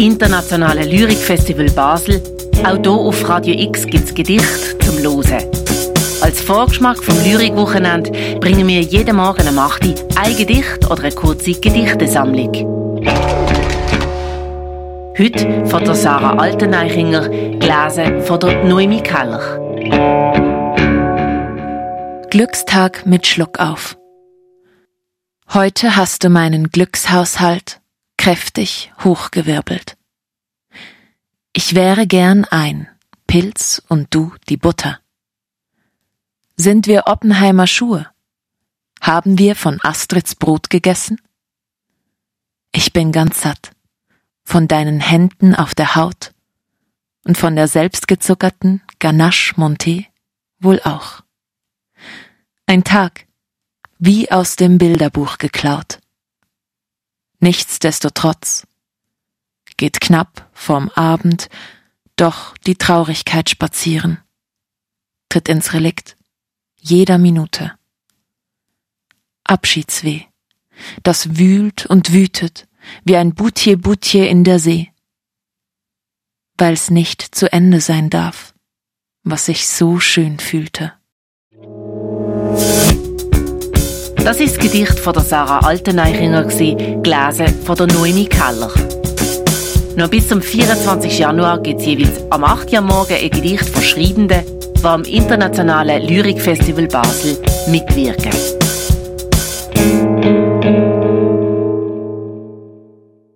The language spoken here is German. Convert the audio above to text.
internationalen Lyrikfestival Basel. Auch hier auf Radio X gibt es Gedichte zum Losen. Als Vorgeschmack vom Lyrikwochenende bringen wir jeden Morgen am 8 Uhr ein Gedicht oder eine kurze Gedichtesammlung. Heute von der Sarah Alteneichinger, gelesen von der Noemi Keller. Glückstag mit Schluck auf. Heute hast du meinen Glückshaushalt kräftig hochgewirbelt. Ich wäre gern ein Pilz und du die Butter. Sind wir Oppenheimer Schuhe? Haben wir von Astrids Brot gegessen? Ich bin ganz satt von deinen Händen auf der Haut und von der selbstgezuckerten Ganache Monté wohl auch. Ein Tag, wie aus dem Bilderbuch geklaut. Nichtsdestotrotz geht knapp vorm Abend doch die Traurigkeit spazieren, tritt ins Relikt jeder Minute. Abschiedsweh, das wühlt und wütet wie ein Boutier in der See, weil's nicht zu Ende sein darf, was sich so schön fühlte. Das ist das Gedicht von der Sarah Alteneichinger, gelesen von der Noemi Keller. Noch bis zum 24. Januar gibt es jeweils am 8. Uhr morgen ein Gedicht von Schreibenden, die am Internationalen Lyrikfestival Basel mitwirken.